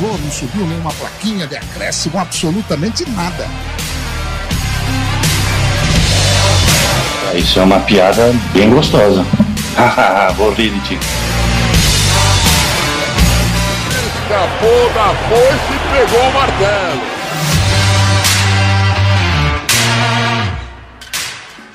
avisou, não subiu nenhuma plaquinha de acréscimo, absolutamente nada. Isso é uma piada bem gostosa. Vou rir de ti. Escapou da foice e pegou o martelo.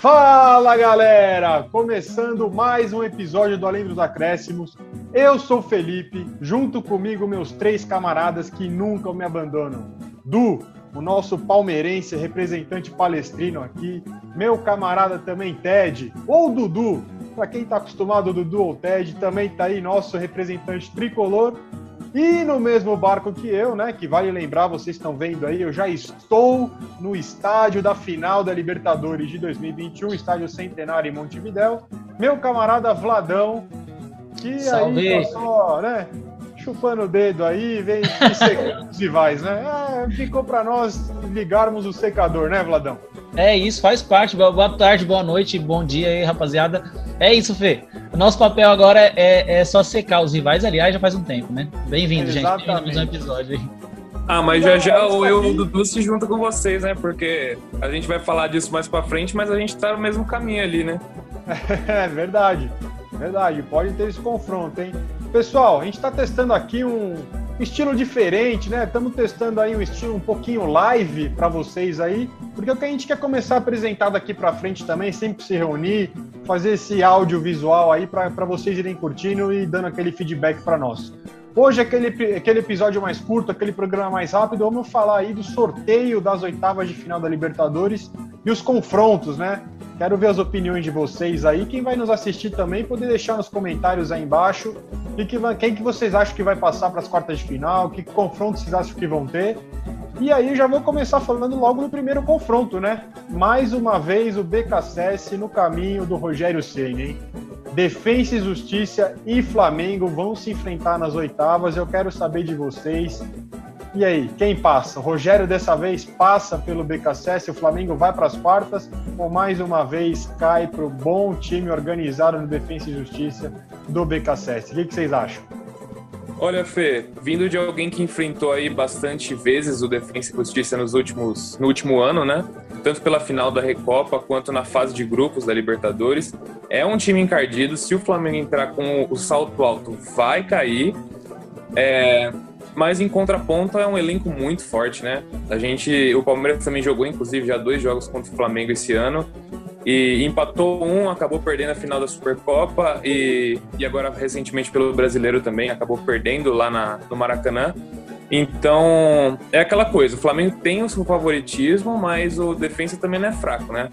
Fala galera! Começando mais um episódio do Além dos Acréscimos. Eu sou Felipe, junto comigo meus três camaradas que nunca me abandonam. Du, o nosso palmeirense representante palestrino aqui. Meu camarada também Ted, ou Dudu, para quem está acostumado Dudu ou Ted, também tá aí nosso representante tricolor. E no mesmo barco que eu, né? Que vale lembrar, vocês estão vendo aí, eu já estou no estádio da final da Libertadores de 2021, estádio Centenário em Montevidéu. Meu camarada Vladão, que Salve. aí passou, né? Chupando o dedo aí, vem secando os rivais, né? É, ficou para nós ligarmos o secador, né, Vladão? É isso, faz parte. Boa tarde, boa noite, bom dia aí, rapaziada. É isso, Fê. O nosso papel agora é, é, só secar os rivais, aliás, já faz um tempo, né? Bem-vindo, gente. Bem-vindos um episódio aí. Ah, mas já já o eu e o Dudu se junta com vocês, né? Porque a gente vai falar disso mais pra frente, mas a gente tá no mesmo caminho ali, né? É verdade, verdade. Pode ter esse confronto, hein? Pessoal, a gente tá testando aqui um, estilo diferente, né? Estamos testando aí um estilo um pouquinho live para vocês aí, porque o que a gente quer começar a apresentar daqui para frente também, sempre se reunir, fazer esse audiovisual aí para vocês irem curtindo e dando aquele feedback para nós. Hoje, aquele, aquele episódio mais curto, aquele programa mais rápido, vamos falar aí do sorteio das oitavas de final da Libertadores e os confrontos, né? Quero ver as opiniões de vocês aí. Quem vai nos assistir também, poder deixar nos comentários aí embaixo. E que, quem que vocês acham que vai passar para as quartas de final? Que confrontos vocês acham que vão ter? E aí já vou começar falando logo no primeiro confronto, né? Mais uma vez o BKSS no caminho do Rogério Ceni, hein? Defensa e Justiça e Flamengo vão se enfrentar nas oitavas. Eu quero saber de vocês e aí, quem passa? O Rogério dessa vez passa pelo BKSS, o Flamengo vai para as quartas ou mais uma vez cai para o bom time organizado no Defensa e Justiça do BKSS? O que vocês acham? Olha, Fê, vindo de alguém que enfrentou aí bastante vezes o Defensa e Justiça nos últimos, no último ano, né? Tanto pela final da Recopa quanto na fase de grupos da Libertadores, é um time encardido. Se o Flamengo entrar com o salto alto, vai cair. É, mas em contraponto é um elenco muito forte, né? A gente, o Palmeiras também jogou, inclusive, já dois jogos contra o Flamengo esse ano e empatou um, acabou perdendo a final da Supercopa e, e agora recentemente pelo Brasileiro também acabou perdendo lá na, no Maracanã. Então é aquela coisa, o Flamengo tem o seu favoritismo, mas o defesa também não é fraco, né?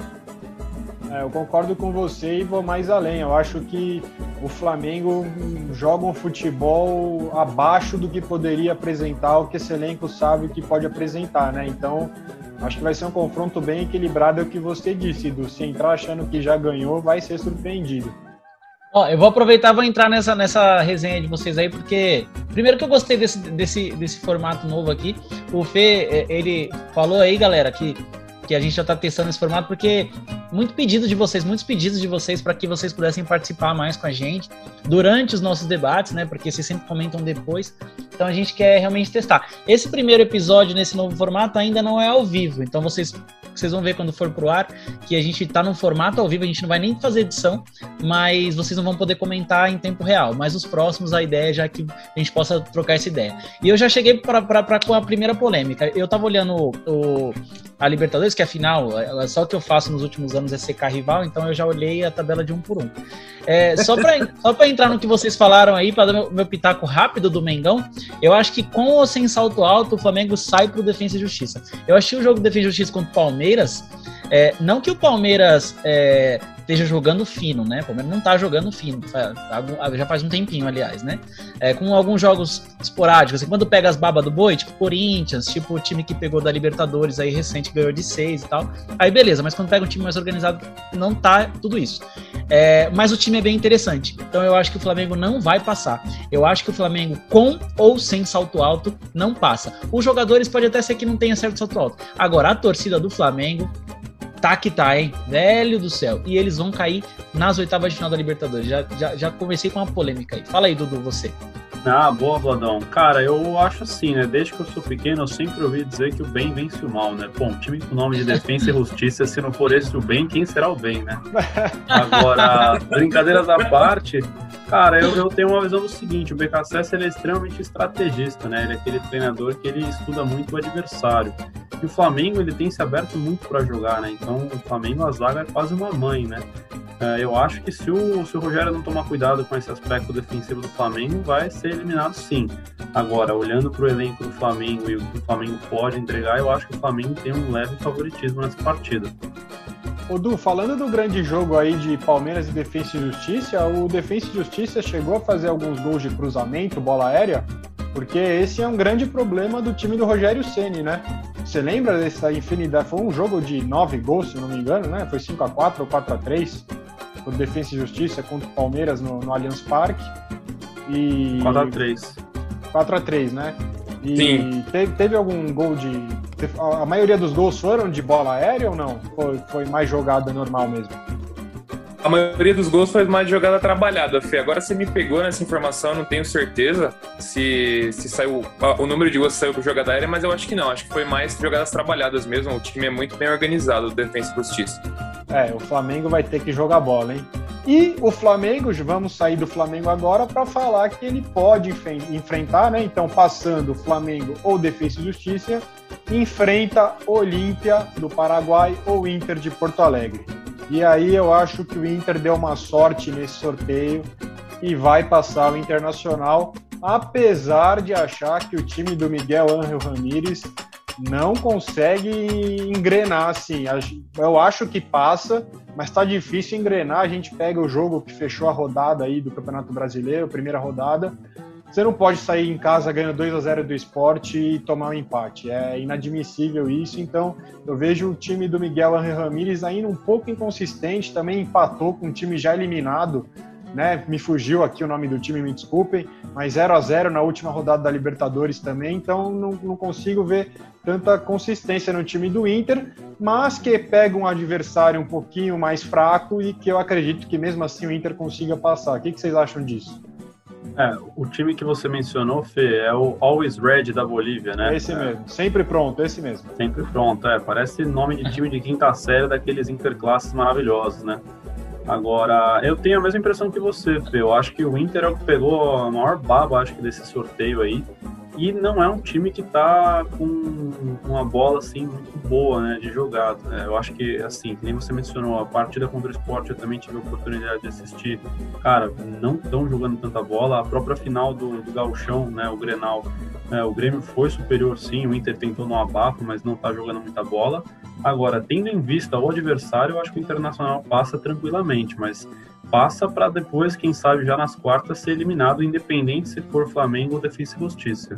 É, eu concordo com você e vou mais além. Eu acho que o Flamengo joga um futebol abaixo do que poderia apresentar, o que esse elenco sabe que pode apresentar, né? Então, acho que vai ser um confronto bem equilibrado, é o que você disse, do se entrar achando que já ganhou, vai ser surpreendido. Ó, eu vou aproveitar vou entrar nessa, nessa resenha de vocês aí, porque primeiro que eu gostei desse, desse, desse formato novo aqui. O Fê, é, ele falou aí, galera, que que a gente já está testando esse formato, porque muito pedido de vocês, muitos pedidos de vocês para que vocês pudessem participar mais com a gente durante os nossos debates, né? Porque vocês sempre comentam depois. Então a gente quer realmente testar. Esse primeiro episódio nesse novo formato ainda não é ao vivo, então vocês vocês vão ver quando for pro ar que a gente está num formato ao vivo, a gente não vai nem fazer edição, mas vocês não vão poder comentar em tempo real. Mas os próximos, a ideia é já que a gente possa trocar essa ideia. E eu já cheguei para com a primeira polêmica. Eu estava olhando o a Libertadores, que afinal, é, é só o que eu faço nos últimos anos é secar rival, então eu já olhei a tabela de um por um. É, só para entrar no que vocês falaram aí, para dar meu, meu, pitaco rápido do Mengão, eu acho que com ou sem salto alto, o Flamengo sai pro Defesa e Justiça. Eu achei o jogo Defesa e Justiça contra o Palmeiras, é, não que o Palmeiras é, esteja jogando fino, né? O Palmeiras não tá jogando fino, já faz um tempinho, aliás, né? É, com alguns jogos esporádicos, assim, quando pega as babas do boi, tipo Corinthians, tipo o time que pegou da Libertadores aí recente, ganhou de seis e tal, aí beleza, mas quando pega um time mais organizado, não tá tudo isso. É, mas o time é bem interessante, então eu acho que o Flamengo não vai passar. Eu acho que o Flamengo, com ou sem salto alto, não passa. Os jogadores pode até ser que não tenha certo salto alto. Agora, a torcida do Flamengo tá que tá, hein? Velho do céu. E eles vão cair nas oitavas de final da Libertadores. Já, já, já comecei com uma polêmica aí. Fala aí, Dudu, você. Ah, boa, Vladão. Cara, eu acho assim, né? Desde que eu sou pequeno, eu sempre ouvi dizer que o bem vence o mal, né? Bom, time com nome de defesa e justiça, se não for esse o bem, quem será o bem, né? Agora, brincadeiras à parte, cara, eu, eu tenho uma visão do seguinte: o BKSS é extremamente estrategista, né? Ele é aquele treinador que ele estuda muito o adversário. E o Flamengo, ele tem se aberto muito para jogar, né? Então, o Flamengo, a zaga é quase uma mãe, né? É, eu acho que se o, se o Rogério não tomar cuidado com esse aspecto defensivo do Flamengo, vai ser eliminado sim. Agora, olhando para o elenco do Flamengo e o que o Flamengo pode entregar, eu acho que o Flamengo tem um leve favoritismo nessa partida. Ô Du, falando do grande jogo aí de Palmeiras e Defensa e Justiça, o Defensa e Justiça chegou a fazer alguns gols de cruzamento, bola aérea, porque esse é um grande problema do time do Rogério Ceni, né? Você lembra dessa infinidade? Foi um jogo de nove gols, se não me engano, né? Foi 5 a 4 ou 4 a 3 por Defesa e Justiça contra o Palmeiras no, no Allianz Parque. E 4x3. 4x3, né? E Sim. Teve, teve algum gol de. A maioria dos gols foram de bola aérea ou não? Foi, foi mais jogada normal mesmo? A maioria dos gols foi mais de jogada trabalhada, Fê. Agora você me pegou nessa informação, não tenho certeza se, se saiu. O número de gols saiu por jogada aérea, mas eu acho que não. Acho que foi mais jogadas trabalhadas mesmo. O time é muito bem organizado, o Defensa e Justiça. É, o Flamengo vai ter que jogar bola, hein? E o Flamengo, vamos sair do Flamengo agora para falar que ele pode enfrentar, né? Então, passando o Flamengo ou Defesa e Justiça, enfrenta Olímpia do Paraguai ou Inter de Porto Alegre. E aí eu acho que o Inter deu uma sorte nesse sorteio e vai passar o Internacional, apesar de achar que o time do Miguel Ángel Ramírez não consegue engrenar assim. Eu acho que passa, mas está difícil engrenar. A gente pega o jogo que fechou a rodada aí do Campeonato Brasileiro, primeira rodada. Você não pode sair em casa ganhando 2 a 0 do esporte e tomar um empate. É inadmissível isso. Então, eu vejo o time do Miguel Angel Ramírez ainda um pouco inconsistente. Também empatou com um time já eliminado. Né? Me fugiu aqui o nome do time, me desculpem, mas 0 a 0 na última rodada da Libertadores também, então não, não consigo ver tanta consistência no time do Inter, mas que pega um adversário um pouquinho mais fraco e que eu acredito que mesmo assim o Inter consiga passar. O que, que vocês acham disso? É, o time que você mencionou, Fê, é o Always Red da Bolívia, né? Esse é. mesmo, sempre pronto, esse mesmo. Sempre pronto, é. Parece nome de time de quinta série daqueles interclasses maravilhosos, né? Agora, eu tenho a mesma impressão que você, Fê. Eu acho que o Inter é o que pegou a maior baba, acho que, desse sorteio aí. E não é um time que tá com uma bola assim muito boa, né, de jogado. Né? Eu acho que, assim, nem você mencionou, a partida contra o esporte eu também tive a oportunidade de assistir. Cara, não estão jogando tanta bola. A própria final do, do Gauchão, né, o Grenal, é, o Grêmio foi superior sim, o Inter tentou no abafo, mas não tá jogando muita bola. Agora, tendo em vista o adversário, eu acho que o Internacional passa tranquilamente, mas passa para depois, quem sabe, já nas quartas ser eliminado, independente se for Flamengo ou Defesa e Justiça.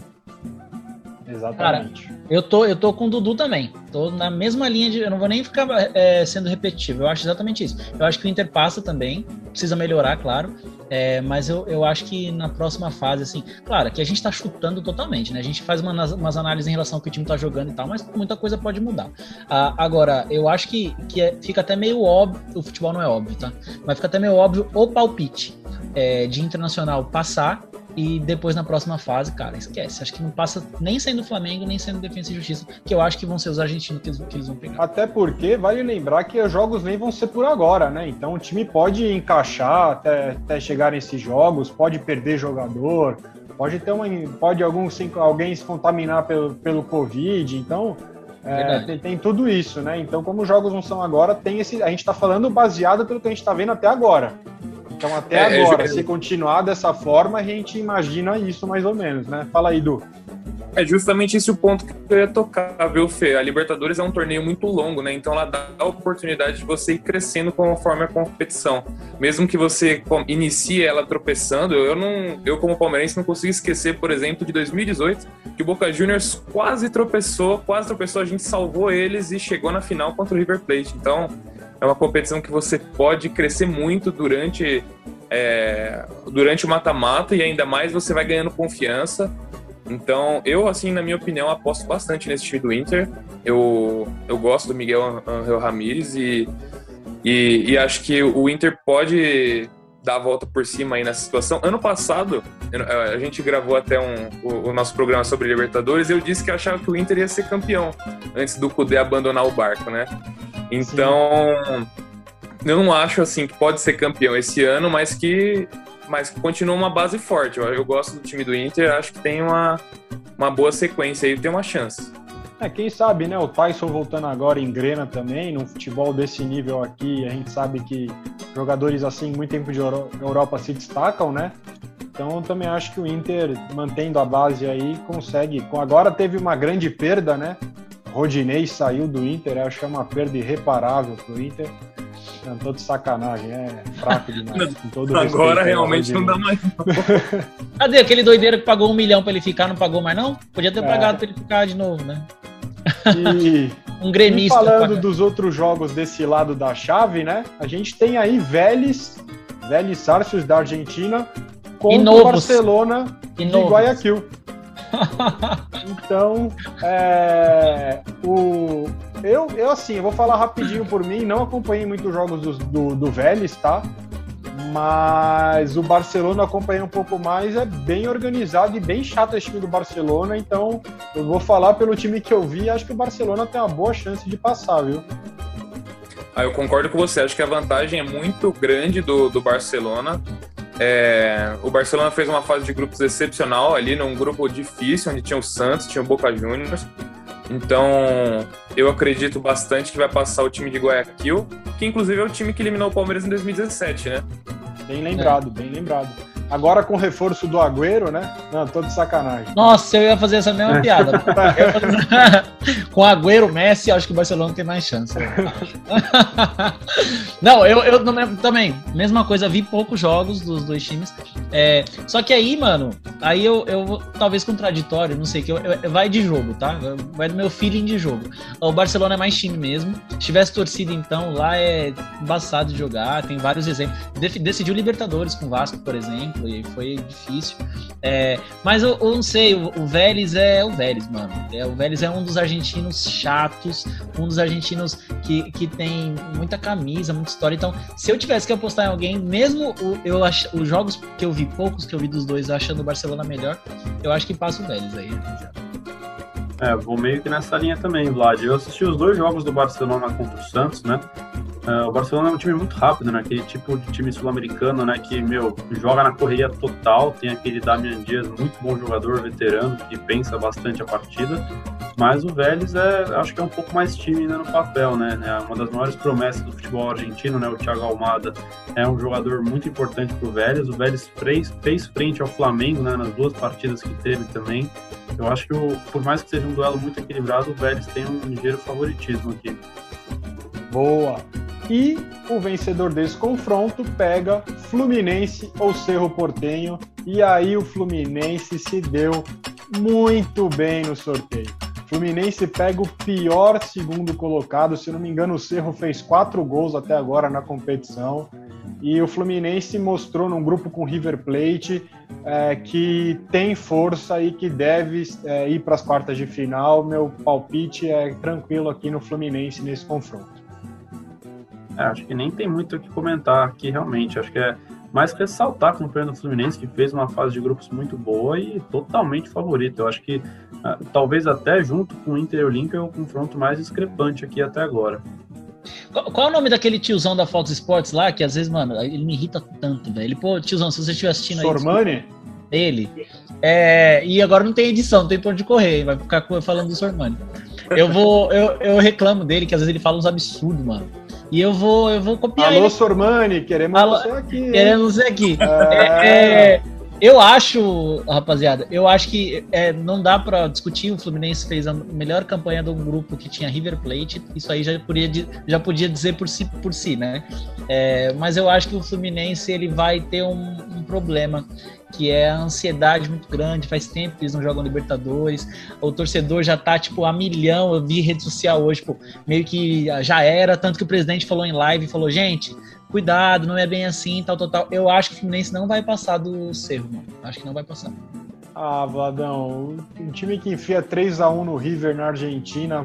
Exatamente. Cara, eu tô, eu tô com o Dudu também. Tô na mesma linha de. Eu não vou nem ficar é, sendo repetitivo. Eu acho exatamente isso. Eu acho que o Inter passa também. Precisa melhorar, claro. É, mas eu, eu acho que na próxima fase, assim, claro, que a gente tá chutando totalmente, né? A gente faz uma, umas análises em relação ao que o time tá jogando e tal, mas muita coisa pode mudar. Ah, agora, eu acho que, que é, fica até meio óbvio. O futebol não é óbvio, tá? Mas fica até meio óbvio o palpite é, de internacional passar e depois na próxima fase, cara, esquece. Acho que não passa nem sendo Flamengo, nem sendo Defesa e Justiça, que eu acho que vão ser os argentinos que eles, que eles vão pegar. Até porque vale lembrar que os jogos nem vão ser por agora, né? Então o time pode encaixar até, até chegar nesses jogos, pode perder jogador, pode ter uma. Pode algum, alguém se contaminar pelo, pelo Covid, então. É, tem, tem, tudo isso, né? Então, como os jogos não são agora, tem esse. A gente está falando baseado pelo que a gente está vendo até agora. Então, até é, agora, é, se continuar dessa forma, a gente imagina isso mais ou menos, né? Fala aí, Du. É justamente esse o ponto que eu ia tocar, viu, Fê? A Libertadores é um torneio muito longo, né? Então ela dá a oportunidade de você ir crescendo conforme a competição. Mesmo que você inicie ela tropeçando, eu não, eu como palmeirense não consigo esquecer, por exemplo, de 2018, que o Boca Juniors quase tropeçou, quase tropeçou, a gente salvou eles e chegou na final contra o River Plate. Então, é uma competição que você pode crescer muito durante é, durante o mata-mata e ainda mais você vai ganhando confiança. Então, eu, assim, na minha opinião, aposto bastante nesse time do Inter. Eu, eu gosto do Miguel Angel Ramírez e, e, e acho que o Inter pode dar a volta por cima aí nessa situação. Ano passado, a gente gravou até um, o, o, nosso programa sobre Libertadores, eu disse que achava que o Inter ia ser campeão antes do Cudê abandonar o barco, né? Então, Sim. eu não acho assim que pode ser campeão esse ano, mas que mas continua uma base forte. Eu, eu gosto do time do Inter, acho que tem uma, uma boa sequência aí, tem uma chance. É, quem sabe, né? O Tyson voltando agora em Grena também, no futebol desse nível aqui, a gente sabe que jogadores assim, muito tempo de Europa se destacam, né? Então também acho que o Inter, mantendo a base aí, consegue. Agora teve uma grande perda, né? Rodinei saiu do Inter, acho que é uma perda irreparável para o Inter. Não, tô de sacanagem, é fraco demais. Agora realmente não dá mais. Cadê aquele doideiro que pagou um milhão para ele ficar, não pagou mais não? Podia ter é. pagado para ele ficar de novo, né? E, um gremista. E falando dos outros jogos desse lado da chave, né? A gente tem aí Vélez, Vélez Sarcios da Argentina contra o Barcelona e de Guayaquil. então, é, o, eu, eu assim, eu vou falar rapidinho por mim, não acompanhei muitos jogos do, do, do Vélez, tá? Mas o Barcelona acompanhei um pouco mais, é bem organizado e bem chato esse time do Barcelona, então eu vou falar pelo time que eu vi, acho que o Barcelona tem uma boa chance de passar, viu? Ah, eu concordo com você, acho que a vantagem é muito grande do, do Barcelona. É, o Barcelona fez uma fase de grupos excepcional ali, num grupo difícil, onde tinha o Santos, tinha o Boca Juniors. Então, eu acredito bastante que vai passar o time de Guayaquil, que inclusive é o time que eliminou o Palmeiras em 2017, né? Bem lembrado, é. bem lembrado. Agora com o reforço do Agüero, né? Não, tô de sacanagem. Nossa, eu ia fazer essa mesma piada. com o Agüero, Messi, acho que o Barcelona tem mais chance. não, eu, eu também, mesma coisa, vi poucos jogos dos dois times. É, só que aí, mano, aí eu, eu talvez contraditório, não sei, que eu, eu, vai de jogo, tá? Vai do meu feeling de jogo. O Barcelona é mais time mesmo. Se tivesse torcida, então, lá é embaçado de jogar, tem vários exemplos. Decidiu Libertadores com o Vasco, por exemplo e foi difícil. É, mas eu, eu, não sei, o, o Vélez é o Vélez, mano. É, o Vélez é um dos argentinos chatos, um dos argentinos que, que tem muita camisa, muita história. Então, se eu tivesse que apostar em alguém, mesmo o, eu ach, os jogos que eu vi, poucos que eu vi dos dois, achando o Barcelona melhor, eu acho que passa o Vélez aí. É, vou meio que nessa linha também, Vlad. Eu assisti os dois jogos do Barcelona contra o Santos, né? Uh, o Barcelona é um time muito rápido, né? Aquele tipo de time sul-americano, né? Que, meu, joga na correria total. Tem aquele Damian Dias, muito bom jogador, veterano, que pensa bastante a partida. Mas o Vélez é, acho que é um pouco mais tímido no papel, né? É uma das maiores promessas do futebol argentino, né? O Thiago Almada é um jogador muito importante para o Vélez. O Vélez fez, fez frente ao Flamengo, né? Nas duas partidas que teve também. Eu acho que, o, por mais que seja um duelo muito equilibrado, o Vélez tem um ligeiro favoritismo aqui. Boa! E o vencedor desse confronto pega Fluminense ou Cerro Portenho. E aí o Fluminense se deu muito bem no sorteio. Fluminense pega o pior segundo colocado. Se não me engano, o Cerro fez quatro gols até agora na competição. E o Fluminense mostrou num grupo com River Plate é, que tem força e que deve é, ir para as quartas de final. Meu palpite é tranquilo aqui no Fluminense nesse confronto. É, acho que nem tem muito o que comentar aqui, realmente. Acho que é mais ressaltar a campanha do Fluminense, que fez uma fase de grupos muito boa e totalmente favorito. Eu acho que uh, talvez até junto com o Inter e o Olímpia é o confronto mais discrepante aqui até agora. Qual, qual, é o nome daquele tiozão da Fox Sports lá, que às vezes, mano, ele me irrita tanto, velho. Ele, pô, tiozão, se você estiver assistindo aí. Sormani? Ele. É, e agora não tem edição, não tem por onde correr, vai ficar falando do Sormani. Eu vou, eu, eu reclamo dele, que às vezes ele fala uns absurdos, mano. E eu vou, eu vou copiar Alô, ele. Sormani, queremos Alô, você aqui. Queremos você aqui. É... É, eu acho, rapaziada, eu acho que é, não dá para discutir. O Fluminense fez a melhor campanha do grupo que tinha River Plate. Isso aí já podia, já podia dizer por si, por si né? É, mas eu acho que o Fluminense ele vai ter um, um problema que é a ansiedade muito grande, faz tempo que eles não jogam Libertadores, o torcedor já tá, tipo, a milhão, eu vi rede social hoje, tipo, meio que já era, tanto que o presidente falou em live, falou, gente, cuidado, não é bem assim, tal, tal, tal. Eu acho que o Fluminense não vai passar do Cerro, mano. Acho que não vai passar. Ah, Vladão, um time que enfia 3 a 1 no River na Argentina,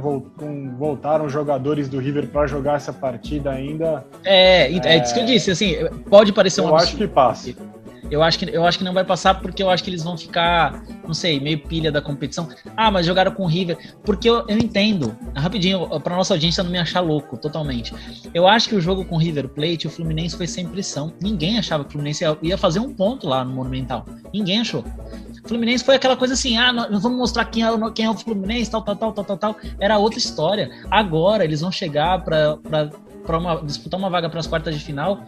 voltaram jogadores do River para jogar essa partida ainda. É, é, é isso que eu disse, assim, pode parecer um Eu acho que passa. Eu acho que, eu acho que não vai passar porque eu acho que eles vão ficar, não sei, meio pilha da competição. Ah, mas jogaram com o River. Porque eu, eu entendo, rapidinho, para nossa audiência não me achar louco totalmente. Eu acho que o jogo com o River Plate, o Fluminense foi sem pressão. Ninguém achava que o Fluminense ia, fazer um ponto lá no Monumental. Ninguém achou. O Fluminense foi aquela coisa assim: ah, nós vamos mostrar quem é, quem é o Fluminense, tal, tal, tal, tal, tal, tal. Era outra história. Agora eles vão chegar para disputar uma vaga para as quartas de final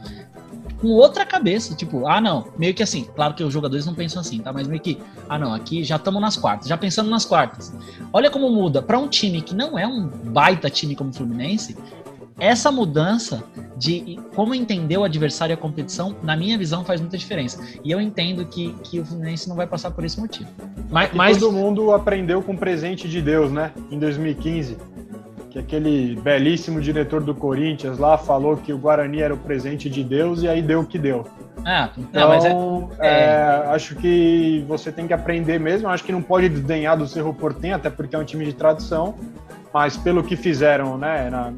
com outra cabeça, tipo, ah, não, meio que assim, claro que os jogadores não pensam assim, tá? Mas meio que, ah, não, aqui já estamos nas quartas, já pensando nas quartas. Olha como muda para um time que não é um baita time como o Fluminense, essa mudança de como entender o adversário e a competição, na minha visão, faz muita diferença. E eu entendo que, que o Fluminense não vai passar por esse motivo. Mas, mas... todo mundo aprendeu com o presente de Deus, né? Em 2015 que aquele belíssimo diretor do Corinthians lá falou que o Guarani era o presente de Deus e aí deu o que deu. Ah, então, é, é... É, acho que você tem que aprender mesmo. Acho que não pode desdenhar do Cerro Portenho, até porque é um time de tradição. Mas pelo que fizeram, né, na,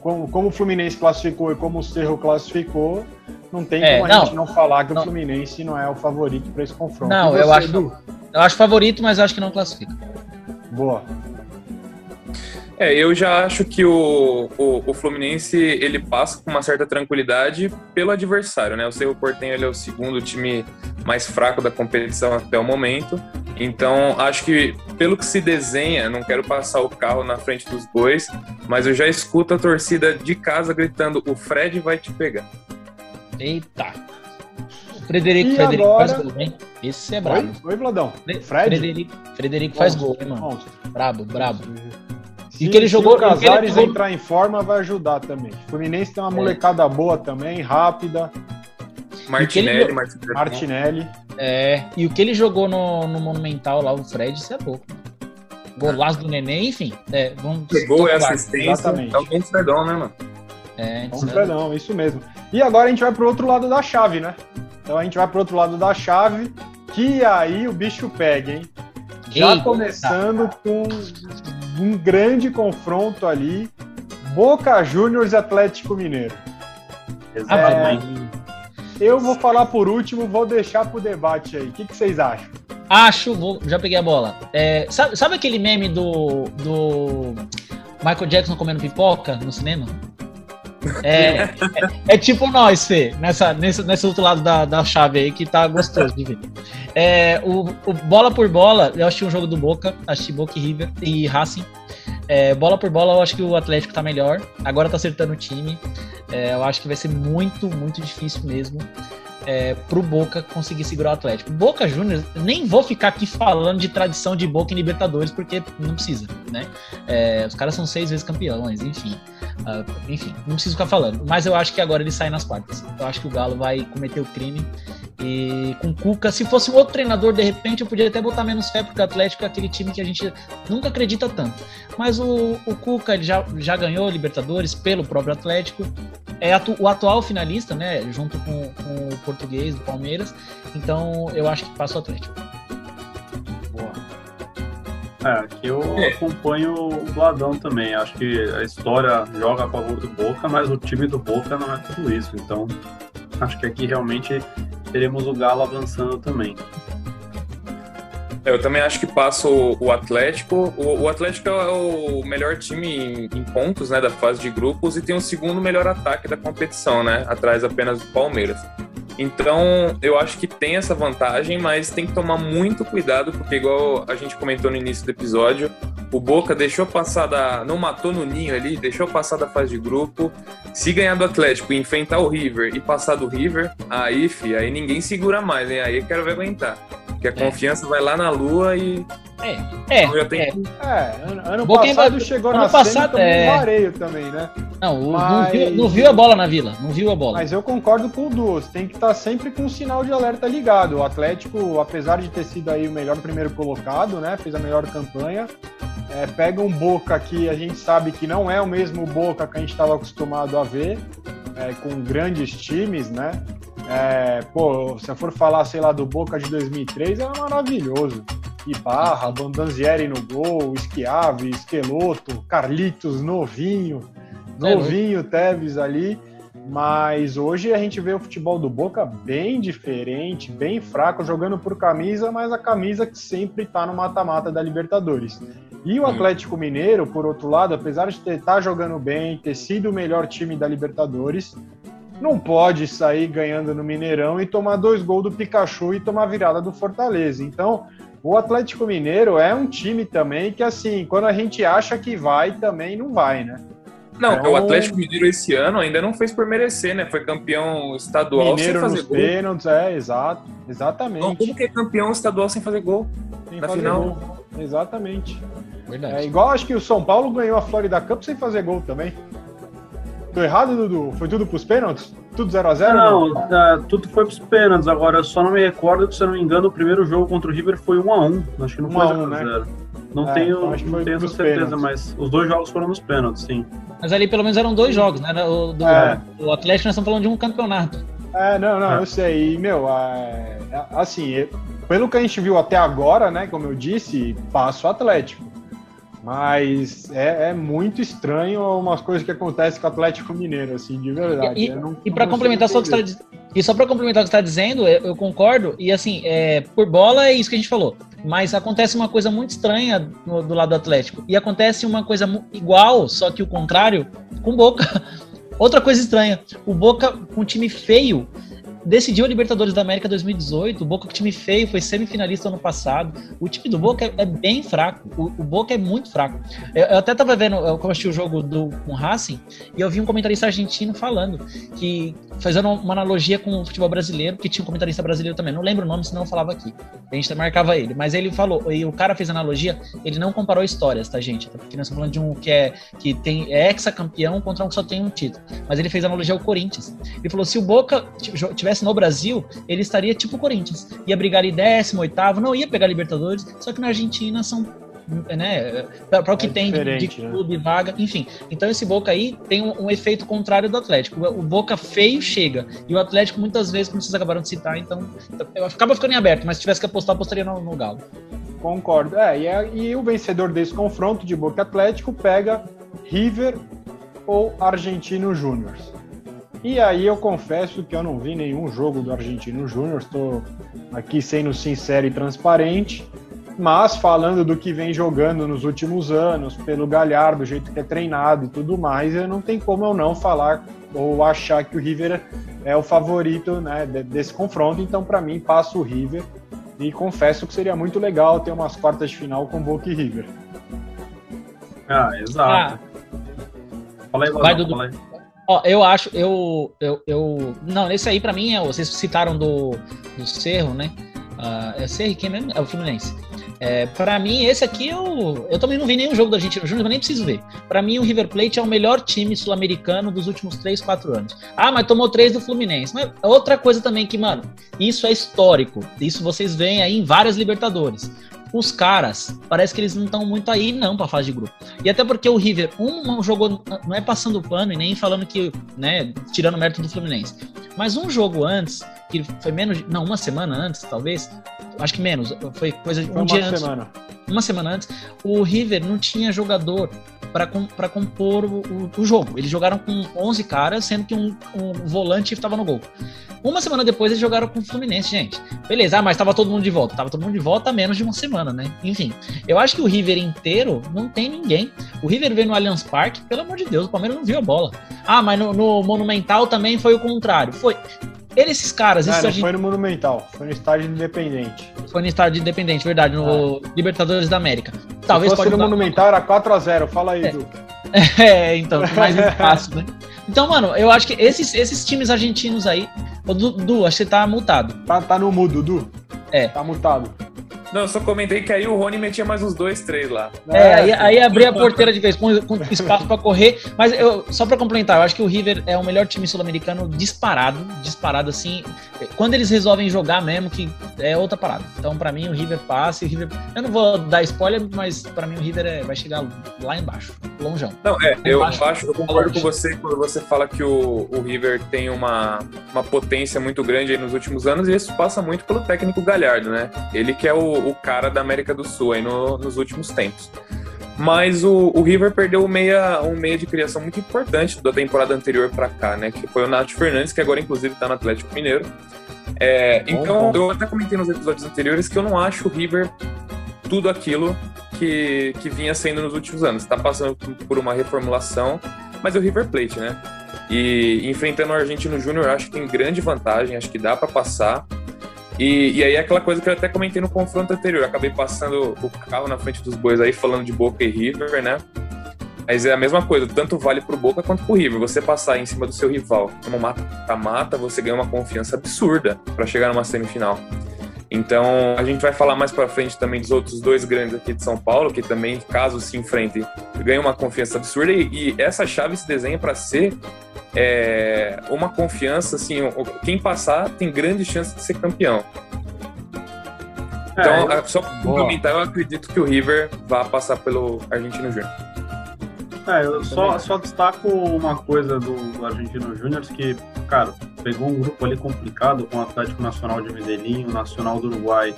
como, como, o Fluminense classificou e como o Cerro classificou, não tem é, como a gente não falar que não. o Fluminense não é o favorito para esse confronto. Não, você, eu acho, eu acho favorito, mas acho que não classifica. Boa. É, eu já acho que o, o, o, Fluminense ele passa com uma certa tranquilidade pelo adversário, né? O Cerro Portenho ele é o segundo time mais fraco da competição até o momento. Então, acho que pelo que se desenha, não quero passar o carro na frente dos bois, mas eu já escuto a torcida de casa gritando: "O Fred vai te pegar". Eita. Frederico, e Frederico agora... faz gol, hein? Esse é brabo. Oi, Oi Vladão. Fred? Frederico, Frederico faz gol, hein, mano? Brabo, brabo. Se, e que ele jogou. Se o Casares jogou... entrar em forma, vai ajudar também. O Fluminense tem uma é. molecada boa também, rápida. Martinelli, ele... Martinelli. Martinelli. É, e o que ele jogou no, no Monumental lá, o Fred, isso é louco. Golaço do Neném, enfim. É, vamos Gol e assistência. Exatamente. É o Bom Fredão, né, mano? É, Bom Fredão, isso mesmo. E agora a gente vai pro outro lado da chave, né? Então a gente vai pro outro lado da chave, que aí o bicho pega, hein? Já Eita. começando com um grande confronto ali, Boca Juniors e Atlético Mineiro. É, eu vou falar por último, vou deixar pro debate aí. O que, que vocês acham? Acho, vou, já peguei a bola. É, sabe, sabe aquele meme do, do Michael Jackson comendo pipoca no cinema? É, é, é, tipo nós, Fê, nessa, nesse, nesse outro lado da, da chave aí que tá gostoso de ver. É, o, o, bola por bola, eu assisti um jogo do Boca, assisti Boca e River e Racing. É, bola por bola, eu acho que o Atlético tá melhor. Agora tá acertando o time. É, eu acho que vai ser muito, muito difícil mesmo é, pro Boca conseguir segurar o Atlético. Boca Juniors, nem vou ficar aqui falando de tradição de Boca em Libertadores, porque não precisa, né? É, os caras são seis vezes campeões, enfim. Uh, enfim, não preciso ficar falando. Mas eu acho que agora ele sai nas quartas. Eu acho que o Galo vai cometer o crime. E com o Cuca, se fosse um outro treinador, de repente eu podia até botar menos fé, porque o Atlético é aquele time que a gente nunca acredita tanto. Mas o, o Cuca ele já, já ganhou Libertadores pelo próprio Atlético. É atu, o atual finalista, né? Junto com, com o português do Palmeiras. Então eu acho que passa o Atlético. É, aqui eu é. acompanho o Bladão também. Acho que a história joga a favor do Boca, mas o time do Boca não é tudo isso. Então, acho que aqui realmente teremos o Galo avançando também. Eu também acho que passa o, Atlético. O, Atlético é o melhor time em, pontos né, da fase de grupos e tem o segundo melhor ataque da competição, né? Atrás apenas do Palmeiras. Então, eu acho que tem essa vantagem, mas tem que tomar muito cuidado, porque, igual a gente comentou no início do episódio, o Boca deixou passar da. não matou no ninho ali, deixou passar da fase de grupo. Se ganhar do Atlético e enfrentar o River e passar do River, aí, fi, aí ninguém segura mais, hein? Aí eu quero ver aguentar. Porque a é. confiança vai lá na lua e. É, é. Então tem... é. é ano, ano passado chegou ano na passado, é... um vareio também, né? Não, mas... não, viu, não, viu, a bola na vila, não viu a bola. Mas eu concordo com o Duas, tem que estar tá sempre com o sinal de alerta ligado. O Atlético, apesar de ter sido aí o melhor primeiro colocado, né? Fez a melhor campanha. É, pega um Boca que a gente sabe que não é o mesmo Boca que a gente estava acostumado a ver, é, com grandes times, né? É, pô, se eu for falar, sei lá, do Boca de 2003, era maravilhoso. Ibarra, Bandanzieri no gol, Schiavi, Esqueloto, Carlitos, novinho, É, novinho Tevez ali. Mas hoje a gente vê o futebol do Boca bem diferente, bem fraco, jogando por camisa, mas a camisa que sempre tá no mata-mata da Libertadores. E o Atlético Mineiro, por outro lado, apesar de estar tá jogando bem, ter sido o melhor time da Libertadores, não pode sair ganhando no Mineirão e tomar dois gols do Pikachu e tomar virada do Fortaleza. Então, o Atlético Mineiro é um time também que, assim, quando a gente acha que vai, também não vai, né? Não, Então- o Atlético Mineiro esse ano ainda não fez por merecer, né? Foi campeão estadual Mineiro sem nos fazer gol. pênaltis, é, exato. Não, Exatamente. como que é campeão estadual sem fazer gol? Sem na fazer final? gol. Exatamente. Verdade. É igual acho que o São Paulo ganhou a Florida Cup sem fazer gol também. Tô errado, Dudu? Foi tudo pros pênaltis? Tudo 0x0? Não, tá, tudo foi pros pênaltis. Agora, eu só não me recordo que, se eu não me engano, o primeiro jogo contra o River foi 1x1. Acho que não 1 foi a 1, 0x0. Não É, tenho, então não tenho certeza, pênaltis. mas os dois jogos foram nos pênaltis, sim. Mas ali pelo menos eram dois jogos, né? O, do, É. o Atlético nós estamos falando de um campeonato. É, não, não, É. eu sei. E, meu, é, é, assim, pelo que a gente viu até agora, né, como eu disse, passo Atlético. Mas é, é muito estranho umas coisas que acontecem com o Atlético Mineiro, assim, de verdade. E- não- E para complementar só o que você tá, diz- e só para complementar o que você está dizendo, eu, concordo. E assim, é, por bola é isso que a gente falou. Mas acontece uma coisa muito estranha no- do lado do Atlético. E acontece uma coisa igual, só que o contrário, com Boca. Outra coisa estranha. O Boca, com um time feio, decidiu a Libertadores da América 2018. O Boca com time feio, foi semifinalista ano passado. O time do Boca é, é bem fraco. O, o Boca é muito fraco. Eu, eu até tava vendo, eu assisti o jogo do, com o Racing, e eu vi um comentarista argentino falando que fazendo uma analogia com o futebol brasileiro, que tinha um comentarista brasileiro também, não lembro o nome, senão eu falava aqui. A gente marcava ele, mas ele falou, e o cara fez analogia, ele não comparou histórias, tá, gente? Porque nós estamos falando de um que é que tem é ex-campeão contra um que só tem um título. Mas ele fez analogia ao Corinthians. Ele falou: se o Boca t- jo- tivesse no Brasil, ele estaria tipo o Corinthians. Ia brigar ali décimo, oitavo, não ia pegar Libertadores, só que na Argentina são. Né, para o que É tem de, de né? clube, vaga, enfim. Então esse Boca aí tem um, um efeito contrário do Atlético. O, o Boca feio chega. E o Atlético muitas vezes, como vocês acabaram de citar, então. Eu acaba ficando em aberto, mas se tivesse que apostar, apostaria no, no Galo. Concordo. É, e, é- e o vencedor desse confronto de Boca Atlético pega River ou Argentino Júnior. E aí eu confesso que eu não vi nenhum jogo do Argentino Júnior, estou aqui sendo sincero e transparente, mas falando do que vem jogando nos últimos anos, pelo Galhardo, do jeito que é treinado e tudo mais, eu não tem como eu não falar ou achar que o River é o favorito né, de- desse confronto, então para mim passa o River e confesso que seria muito legal ter umas quartas de final com Boca e River. Ah, exato. fala aí, vai, Vai, Dudu. Ó, eu acho, eu, eu, eu. Não, esse aí pra mim é. Vocês citaram do, do Cerro, né? Ah, é Cerro quem mesmo? É o Fluminense. É, para mim, esse aqui eu, eu também não vi nenhum jogo do Argentino Júnior, eu nem preciso ver. Pra mim, o River Plate é o melhor time sul-americano dos últimos 3, 4 anos. Ah, mas tomou três do Fluminense. Mas outra coisa também que, mano, isso é histórico. Isso vocês veem aí em várias Libertadores. Os caras, parece que eles não estão muito aí, não, pra fase de grupo. E até porque o River, um não jogou, não é passando pano e nem falando que, né, tirando mérito do Fluminense. Mas um jogo antes, que foi menos, não, uma semana antes, talvez, acho que menos, foi coisa de um dia uma antes, semana. uma semana antes, o River não tinha jogador para compor o, o- jogo. Eles jogaram com 11 caras, sendo que um, um volante estava no gol. Uma semana depois eles jogaram com o Fluminense, gente. Beleza, ah, mas tava todo mundo de volta. Tava todo mundo de volta há menos de uma semana, né? Enfim, eu acho que o River inteiro não tem ninguém. O River veio no Allianz Parque, pelo amor de Deus, o Palmeiras não viu a bola. Ah, mas no, no Monumental também foi o contrário. Foi. Eles, esses caras, esses não foi no Monumental, foi no estádio independente. foi no estádio independente, verdade, no Libertadores da América. Talvez Se fosse no Monumental era 4x0, fala aí, É. Edu. É, então, mais espaço, né? Então, mano, eu acho que esses, esses times argentinos aí. Ô, Du, Du, acho que você tá multado. Tá, tá no mudo, Dudu. É. Tá mutado. Não, eu só comentei que aí o Rony metia mais uns dois, três lá. É, aí, aí abria a porteira de vez, com, com espaço para correr. Mas eu, só para complementar, eu acho que o River é o melhor time sul-americano disparado, disparado assim. Quando eles resolvem jogar mesmo, que é outra parada. Então, para mim, o River passa e o River. Eu não vou dar spoiler, mas para mim o River é, vai chegar lá embaixo, longeão. Não, é, eu acho, eu concordo com você quando você fala que o, o River tem uma, uma potência muito grande aí nos últimos anos, e isso passa muito pelo técnico Galhardo, né? Ele que é o, o cara da América do Sul aí no, nos últimos tempos. Mas o, o, River perdeu um meia, um meia de criação muito importante da temporada anterior para cá, né? Que foi o Nath Fernandes, que agora inclusive está no Atlético Mineiro. É, então, eu até comentei nos episódios anteriores que eu não acho o River tudo aquilo que, que vinha sendo nos últimos anos. Está passando por uma reformulação, mas é o River Plate, né? E enfrentando o Argentino Júnior, acho que tem grande vantagem, acho que dá para passar. E, e aí é aquela coisa que eu até comentei no confronto anterior, acabei passando o carro na frente dos bois aí, falando de Boca e River, né? Mas é a mesma coisa, tanto vale pro Boca quanto pro River. Você passar em cima do seu rival numa mata-mata, você ganha uma confiança absurda para chegar numa semifinal. Então, a gente vai falar mais para frente também dos outros dois grandes aqui de São Paulo, que também, caso se enfrentem, ganham uma confiança absurda. E, e essa chave se desenha para ser é, uma confiança, assim, quem passar tem grande chance de ser campeão. Então, é, só para complementar, eu acredito que o River vai passar pelo Argentino Júnior. É, eu só, só destaco uma coisa do, Argentino Júnior, que, cara, pegou um grupo ali complicado com o Atlético Nacional de Medellín, o Nacional do Uruguai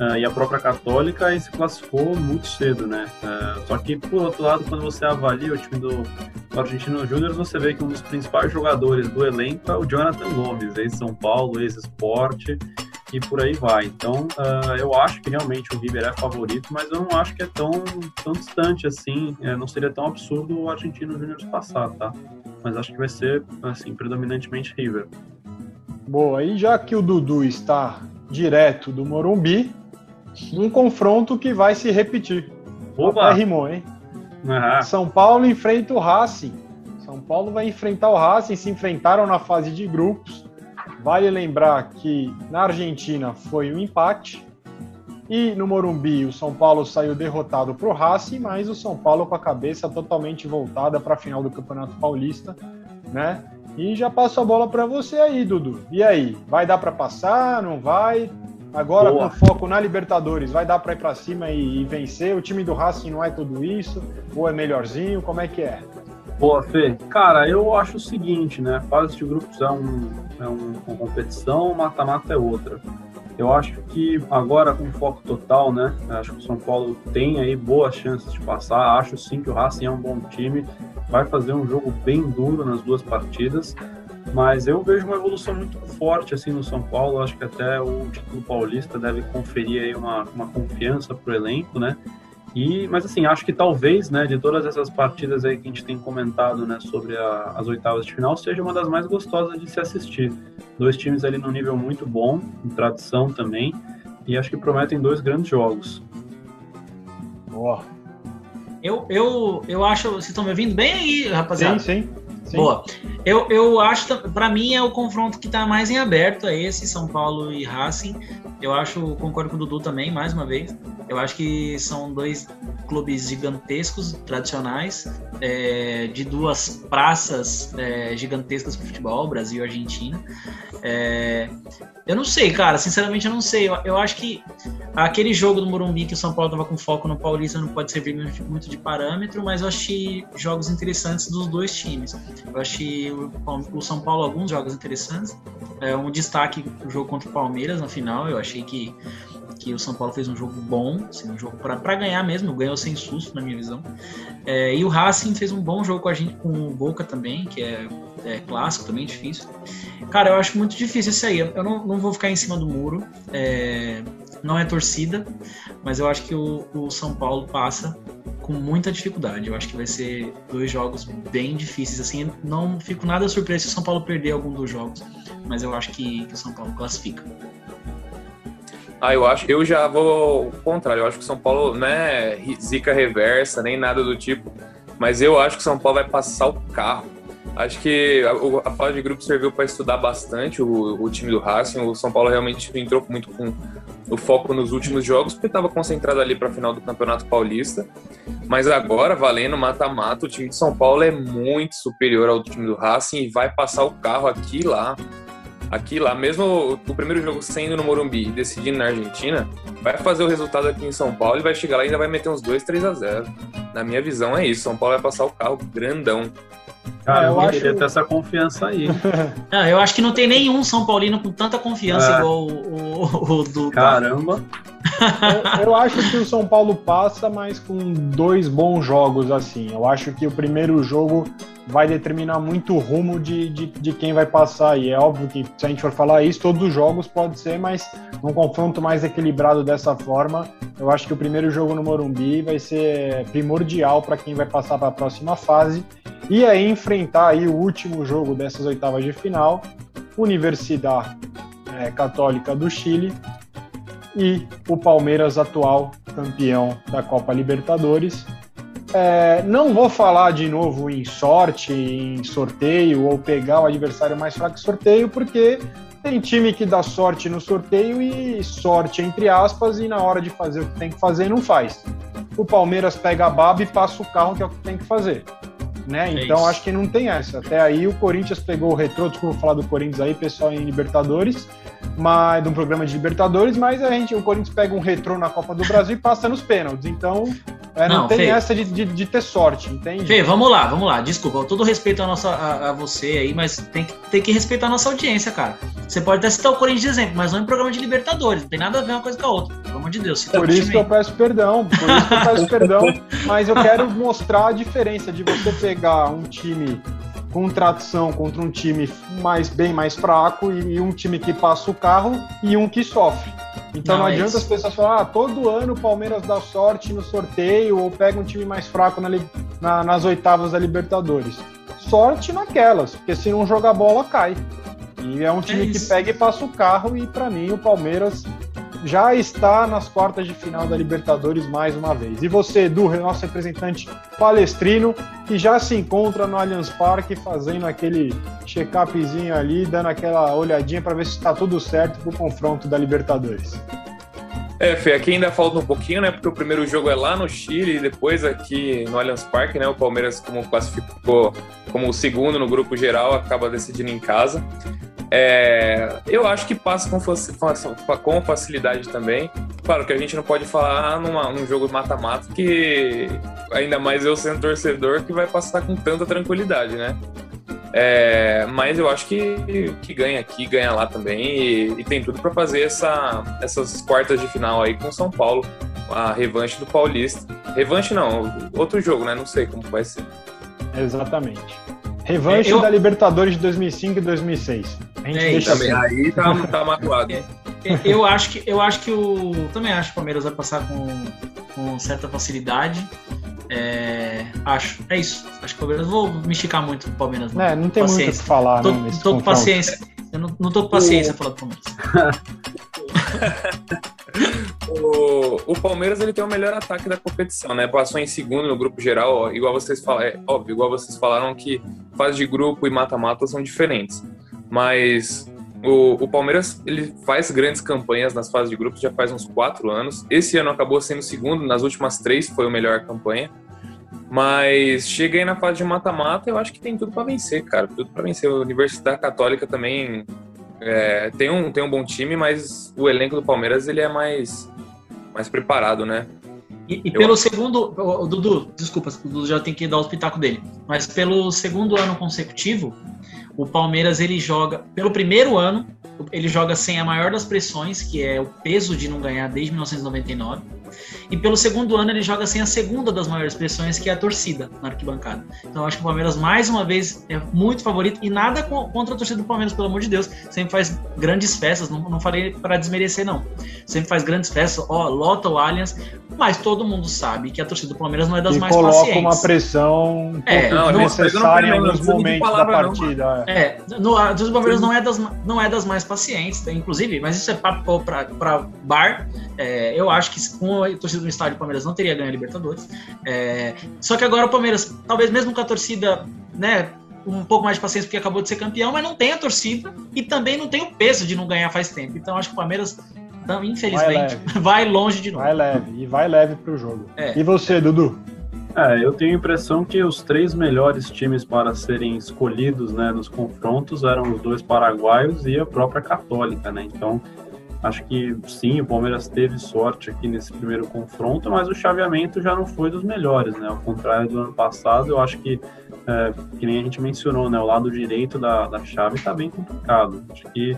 uh, e a própria Católica e se classificou muito cedo, né? Uh, só que, por outro lado, quando você avalia o time do, do Argentino Júnior, você vê que um dos principais jogadores do elenco é o Jonathan Gomes, ex-São Paulo, ex-Esporte e por aí vai. Então, uh, eu acho que realmente o River é favorito, mas eu não acho que é tão, tão distante assim, é, não seria tão absurdo o Argentino Júnior passar, tá? Mas acho que vai ser, assim, predominantemente River. Boa, e já que o Dudu está direto do Morumbi, um confronto que vai se repetir. Opa! rimou, hein? Uhum. São Paulo enfrenta o Racing. São Paulo vai enfrentar o Racing, se enfrentaram na fase de grupos. Vale lembrar que na Argentina foi um empate. E no Morumbi, o São Paulo saiu derrotado para o Racing, mas o São Paulo com a cabeça totalmente voltada para a final do Campeonato Paulista, né? E já passo a bola para você aí, Dudu. E aí, vai dar para passar? Não vai? Agora Boa. com foco na Libertadores, vai dar para ir para cima e, e, vencer? O time do Racing não é tudo isso? Ou é melhorzinho? Como é que é? Boa, Fê. Cara, eu acho o seguinte, né? Fase de grupos é, um, é um, uma competição, mata-mata é outra. Eu acho que agora com foco total, né? Acho que o São Paulo tem aí boas chances de passar. Acho sim que o Racing é um bom time. Vai fazer um jogo bem duro nas duas partidas. Mas eu vejo uma evolução muito forte assim no São Paulo. Acho que até o título paulista deve conferir aí uma, uma confiança para o elenco, né? E, mas assim, acho que talvez, né, de todas essas partidas aí que a gente tem comentado, né, sobre a, as oitavas de final, seja uma das mais gostosas de se assistir. Dois times ali num nível muito bom, em tradição também, e acho que prometem dois grandes jogos. Boa. Eu, eu, eu acho, vocês estão me ouvindo bem aí, rapaziada? Sim, sim. Sim. Boa. Eu, eu acho, para mim, é o confronto que está mais em aberto, é esse, São Paulo e Racing. Eu acho, concordo com o Dudu também, mais uma vez. Eu acho que são dois clubes gigantescos, tradicionais, é, de duas praças é, gigantescas para futebol, Brasil e Argentina. É, eu não sei, cara, sinceramente eu não sei. Eu, eu, acho que aquele jogo do Morumbi que o São Paulo estava com foco no Paulista não pode servir muito de parâmetro, mas eu achei jogos interessantes dos dois times. Eu achei o, o São Paulo alguns jogos interessantes. É, um destaque o jogo contra o Palmeiras na final, eu achei que que o São Paulo fez um jogo bom, assim, um jogo para ganhar mesmo, ganhou sem susto, na minha visão. É, e o Racing fez um bom jogo com a gente, com o Boca também, que é, é clássico também, difícil. Cara, eu acho muito difícil isso aí. Eu não, não vou ficar em cima do muro. É, não é torcida, mas eu acho que o, o São Paulo passa com muita dificuldade. Eu acho que vai ser dois jogos bem difíceis. Assim, não fico nada surpreso se o São Paulo perder algum dos jogos, mas eu acho que, que o São Paulo classifica. Ah, eu acho, eu já vou ao contrário. Eu acho que São Paulo não é zica reversa, nem nada do tipo. Mas eu acho que São Paulo vai passar o carro. Acho que a, a fase de grupo serviu para estudar bastante o, o, time do Racing. O São Paulo realmente entrou muito com o foco nos últimos jogos, porque estava concentrado ali para a final do Campeonato Paulista. Mas agora, valendo mata-mata, o time de São Paulo é muito superior ao time do Racing e vai passar o carro aqui e lá. Aqui lá, mesmo o primeiro jogo sendo no Morumbi e decidindo na Argentina, vai fazer o resultado aqui em São Paulo e vai chegar lá e ainda vai meter uns 2, 3 a 0. Na minha visão é isso, São Paulo vai passar o carro grandão. Cara, eu, eu acho... queria ter essa confiança aí. Não, eu acho que não tem nenhum São Paulino com tanta confiança é. igual o, o, o do. Caramba! eu, eu, acho que o São Paulo passa, mas com dois bons jogos assim. Eu acho que o primeiro jogo vai determinar muito o rumo de, de, de quem vai passar. E é óbvio que se a gente for falar isso, todos os jogos pode ser, mas num confronto mais equilibrado dessa forma, eu acho que o primeiro jogo no Morumbi vai ser primordial para quem vai passar para a próxima fase e aí enfrentar aí o último jogo dessas oitavas de final, Universidade é, Católica do Chile e o Palmeiras atual campeão da Copa Libertadores. É, não vou falar de novo em sorte, em sorteio ou pegar o adversário mais fraco sorteio, porque tem time que dá sorte no sorteio e sorte entre aspas e na hora de fazer o que tem que fazer não faz. O Palmeiras pega a baba e passa o carro que é o que tem que fazer né? É então isso. acho que não tem essa. Até aí o Corinthians pegou o retrô, desculpa falar do Corinthians aí, pessoal, em Libertadores, mas de um programa de Libertadores, mas a gente, o Corinthians pega um retrô na Copa do Brasil e passa nos pênaltis. Então, é, não, não, tem Fê, essa de, de, de, ter sorte, entende? Fê, vamos lá, vamos lá. Desculpa, todo respeito a, nossa, a, a, você aí, mas tem que, tem que respeitar a nossa audiência, cara. Você pode até citar o Corinthians de exemplo, mas não em programa de Libertadores. Não tem nada a ver uma coisa com a outra. Pelo amor de Deus. Por isso que eu peço perdão, por isso que eu peço perdão. Mas eu quero mostrar a diferença de você pegar um time com tração contra um time mais bem mais fraco e, e, um time que passa o carro e um que sofre. Então não, não é adianta as pessoas falar, ah, todo ano o Palmeiras dá sorte no sorteio ou pega um time mais fraco na, na, nas oitavas da Libertadores. Sorte naquelas, porque se não jogar bola cai. E é um time é que pega e passa o carro e para mim o Palmeiras já está nas quartas de final da Libertadores mais uma vez. E você, Edu, nosso representante palestrino, que já se encontra no Allianz Parque fazendo aquele check-upzinho ali, dando aquela olhadinha para ver se está tudo certo para o confronto da Libertadores. É, Fê, aqui ainda falta um pouquinho, né? Porque o primeiro jogo é lá no Chile e depois aqui no Allianz Parque, né? O Palmeiras, como classificou como o segundo no grupo geral, acaba decidindo em casa. É, eu acho que passa com, com facilidade também. Claro que a gente não pode falar numa, num jogo mata-mata que, ainda mais eu sendo torcedor, que vai passar com tanta tranquilidade, né? É, mas eu acho que, que ganha aqui, ganha lá também e, e tem tudo para fazer essa, essas quartas de final aí com São Paulo, a revanche do Paulista. Revanche não, outro jogo, né? Não sei como vai ser. Exatamente. Revanche eu... da Libertadores de 2005 e 2006. A gente é deixa também. Assim. Aí tá, tá magoado. É, é, eu acho que eu acho que o também acho que o Palmeiras vai passar com, com certa facilidade. É, acho, é isso. Acho que o Palmeiras vou me esticar muito com o Palmeiras. Não, é, não tem paciência. muito o que falar, tô, né, tô com paciência. Eu não, não tô com paciência o... falar do Palmeiras. o, o, Palmeiras ele tem o melhor ataque da competição, né? Passou em segundo no grupo geral, ó, igual vocês falaram, é, óbvio, igual vocês falaram que fase de grupo e mata-mata são diferentes. Mas o, o, Palmeiras ele faz grandes campanhas nas fases de grupos já faz uns quatro anos. Esse ano acabou sendo segundo, nas últimas três foi a melhor campanha. Mas chega aí na fase de mata-mata, eu acho que tem tudo para vencer, cara. Tudo para vencer. A Universidade Católica também é, tem, um, tem um bom time, mas o elenco do Palmeiras ele é mais, mais preparado, né? E, e pelo segundo. Dudu, desculpa, o Dudu já tem que dar o espetáculo dele. Mas pelo segundo ano consecutivo, o Palmeiras ele joga. Pelo primeiro ano, ele joga sem a maior das pressões, que é o peso de não ganhar desde 1999 e pelo segundo ano ele joga sem a segunda das maiores pressões, que é a torcida na arquibancada. Então eu acho que o Palmeiras, mais uma vez, é muito favorito. E nada contra a torcida do Palmeiras, pelo amor de Deus. Sempre faz grandes festas, não, não falei para desmerecer, não. Sempre faz grandes festas, ó, lota o Allianz, mas todo mundo sabe que a torcida do Palmeiras não é das e mais coloca pacientes. uma pressão é, não, necessária em alguns momentos da partida. Não. É, no, a torcida do Palmeiras não é, das, não é das mais pacientes, tá? inclusive, mas isso é papo para bar. É, eu acho que com a torcida no estádio, o Palmeiras não teria ganho a Libertadores. É, só que agora o Palmeiras, talvez mesmo com a torcida, né, um pouco mais de paciência porque acabou de ser campeão, mas não tem a torcida e também não tem o peso de não ganhar faz tempo. Então acho que o Palmeiras, então, infelizmente, vai, vai, longe de novo. Vai leve, e vai leve pro jogo. É. E você, Dudu? É, eu tenho a impressão que os três melhores times para serem escolhidos né, nos confrontos eram os dois paraguaios e a própria Católica, né? Então, Acho que sim, o Palmeiras teve sorte aqui nesse primeiro confronto, mas o chaveamento já não foi dos melhores, né? Ao contrário do ano passado, eu acho que, é, que nem a gente mencionou, né? O lado direito da, da chave está bem complicado. Acho que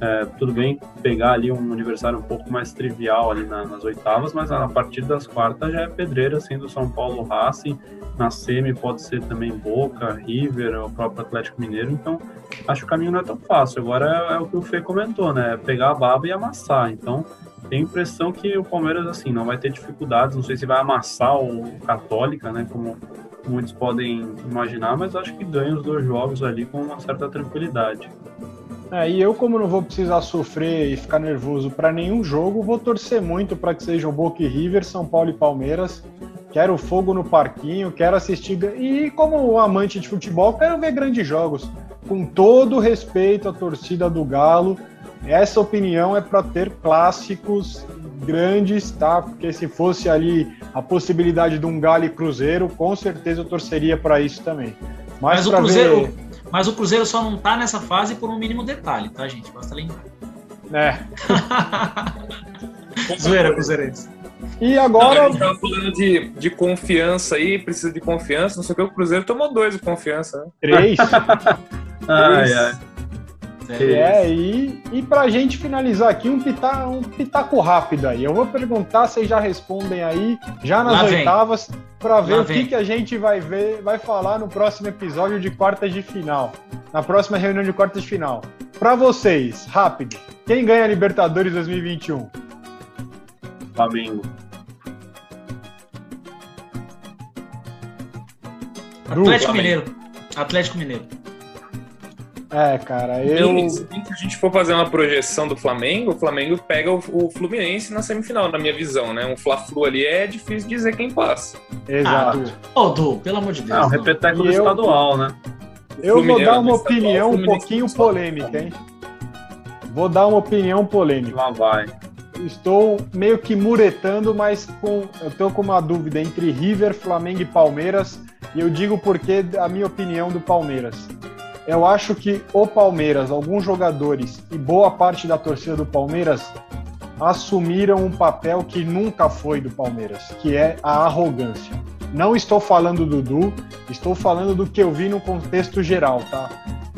é, tudo bem pegar ali um aniversário um pouco mais trivial ali na, nas oitavas, mas a partir das quartas já é pedreira, sendo São Paulo Racing, na semi pode ser também Boca, River, o próprio Atlético Mineiro, então acho que o caminho não é tão fácil. Agora é, é o que o Fê comentou, né? É pegar a baba e amassar. Então, a impressão que o Palmeiras, assim, não vai ter dificuldades. Não sei se vai amassar o Católica, né? Como muitos podem imaginar, mas acho que ganha os dois jogos ali com uma certa tranquilidade. É, e eu, como não vou precisar sofrer e ficar nervoso para nenhum jogo, vou torcer muito para que sejam Boca e River, São Paulo e Palmeiras. Quero fogo no parquinho, quero assistir. E como amante de futebol, quero ver grandes jogos com todo respeito à torcida do Galo, essa opinião é para ter clássicos grandes, tá? Porque se fosse ali a possibilidade de um Galo e Cruzeiro, com certeza eu torceria para isso também. Mas, mas o Cruzeiro, ver... mas o Cruzeiro só não tá nessa fase por um mínimo detalhe, tá, gente? Basta lembrar. É. Zoeira, Cruzeirense. E agora. Não, a gente tava falando de, de confiança aí, precisa de confiança, não sei o que, o Cruzeiro tomou dois de confiança, né? Três? Ai, ai. É, e, e pra gente finalizar aqui, um, pita, um pitaco rápido aí. Eu vou perguntar, vocês já respondem aí, já nas Lá oitavas, para ver Lá o que, que a gente vai ver, vai falar no próximo episódio de quartas de final. Na próxima reunião de quartas de final. Para vocês, rápido, quem ganha a Libertadores 2021? Flamengo. Atlético Mineiro. Atlético Mineiro. É, cara, eu. se a gente for fazer uma projeção do Flamengo, o Flamengo pega o, o Fluminense na semifinal, na minha visão, né? Um Fla-Flu ali é difícil dizer quem passa. Exato. Ah, Ô, Du, pelo amor de Deus. Não, repeteco do estadual, né? Eu vou dar uma opinião um pouquinho polêmica, hein? Vou dar uma opinião polêmica. Lá vai. Estou meio que muretando, mas com, eu estou com uma dúvida entre River, Flamengo e Palmeiras. E eu digo porque a minha opinião do Palmeiras. Eu acho que o Palmeiras, alguns jogadores e boa parte da torcida do Palmeiras assumiram um papel que nunca foi do Palmeiras, que é a arrogância. Não estou falando do Dudu, estou falando do que eu vi no contexto geral, tá?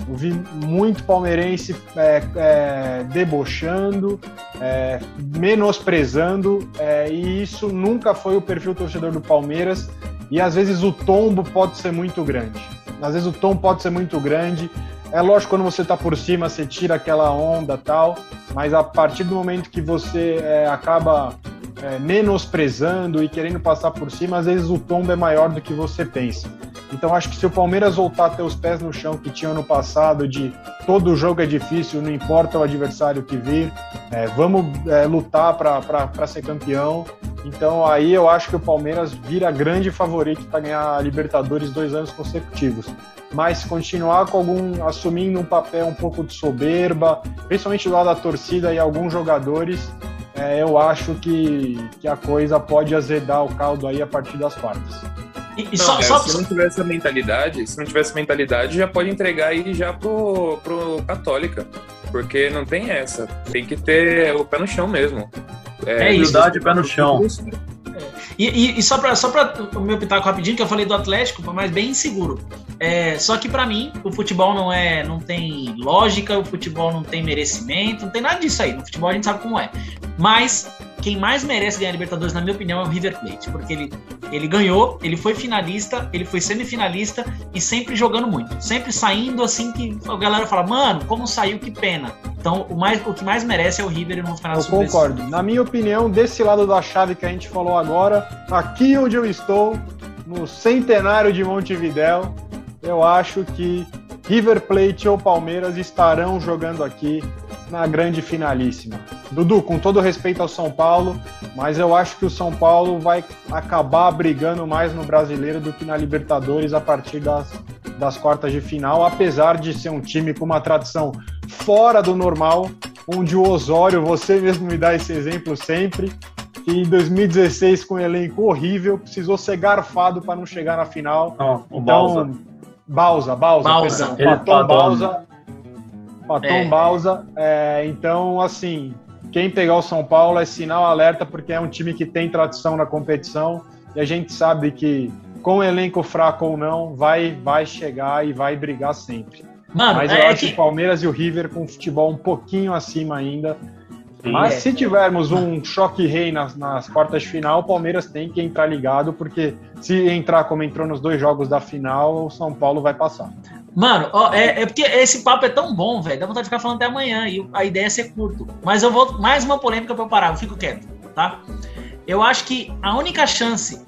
Eu vi muito palmeirense é, é, debochando, é, menosprezando, é, e isso nunca foi o perfil torcedor do Palmeiras. E às vezes o tombo pode ser muito grande. Às vezes o tom pode ser muito grande. É lógico, quando você está por cima, você tira aquela onda tal, mas a partir do momento que você é, acaba é, menosprezando e querendo passar por cima, às vezes o tombo é maior do que você pensa. Então acho que se o Palmeiras voltar a ter os pés no chão que tinha ano passado, de todo jogo é difícil, não importa o adversário que vir, é, vamos é, lutar para ser campeão. Então aí eu acho que o Palmeiras vira grande favorito para ganhar a Libertadores dois anos consecutivos. Mas continuar com algum assumindo um papel um pouco de soberba, principalmente do lado da torcida e alguns jogadores, é, eu acho que, que a coisa pode azedar o caldo aí a partir das quartas. E, e não, só, é, só, se não tivesse a mentalidade, se não tivesse mentalidade, já pode entregar aí já pro, pro Católica. Porque não tem essa. Tem que ter o pé no chão mesmo. É, é humildade e pé no chão. E, e, e, só para só o meu pitaco rapidinho, que eu falei do Atlético, mas bem inseguro. É, só que para mim, o futebol não é, não tem lógica, o futebol não tem merecimento, não tem nada disso aí. No futebol a gente sabe como é. Mas quem mais merece ganhar a Libertadores, na minha opinião, é o River Plate, porque ele, ele ganhou, ele foi finalista, ele foi semifinalista e sempre jogando muito, sempre saindo assim que a galera fala, mano, como saiu, que pena. Então, o, mais, o que mais merece é o River e não ficar Eu concordo. Na minha opinião, desse lado da chave que a gente falou agora, aqui onde eu estou, no centenário de Montevidéu, eu acho que River Plate ou Palmeiras estarão jogando aqui na grande finalíssima. Dudu, com todo respeito ao São Paulo, mas eu acho que o São Paulo vai acabar brigando mais no Brasileiro do que na Libertadores a partir das das quartas de final, apesar de ser um time com uma tradição fora do normal, onde o Osório, você mesmo me dá esse exemplo sempre, que em 2016, com um elenco horrível, precisou ser garfado para não chegar na final. Então, Balsa. Bausa, Bausa, Bausa. perdão. Ele. Bausa. Paton É. Bausa. é, então, assim, quem pegar o São Paulo é sinal alerta, porque é um time que tem tradição na competição e a gente sabe que, com elenco fraco ou não, vai, vai chegar e vai brigar sempre. Mano, Mas eu é acho que. o Palmeiras e o River com futebol um pouquinho acima ainda. Sim. Mas É. se tivermos um choque rei nas, nas quartas de final, o Palmeiras tem que entrar ligado, porque se entrar como entrou nos dois jogos da final, o São Paulo vai passar. Mano, ó, é, é porque esse papo é tão bom, velho. Dá vontade de ficar falando até amanhã. E a ideia é ser curto. Mas eu vou. Mais uma polêmica pra eu parar. Eu fico quieto, tá? Eu acho que a única chance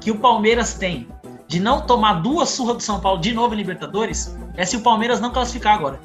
que o Palmeiras tem de não tomar duas surras do São Paulo de novo em Libertadores é se o Palmeiras não classificar agora.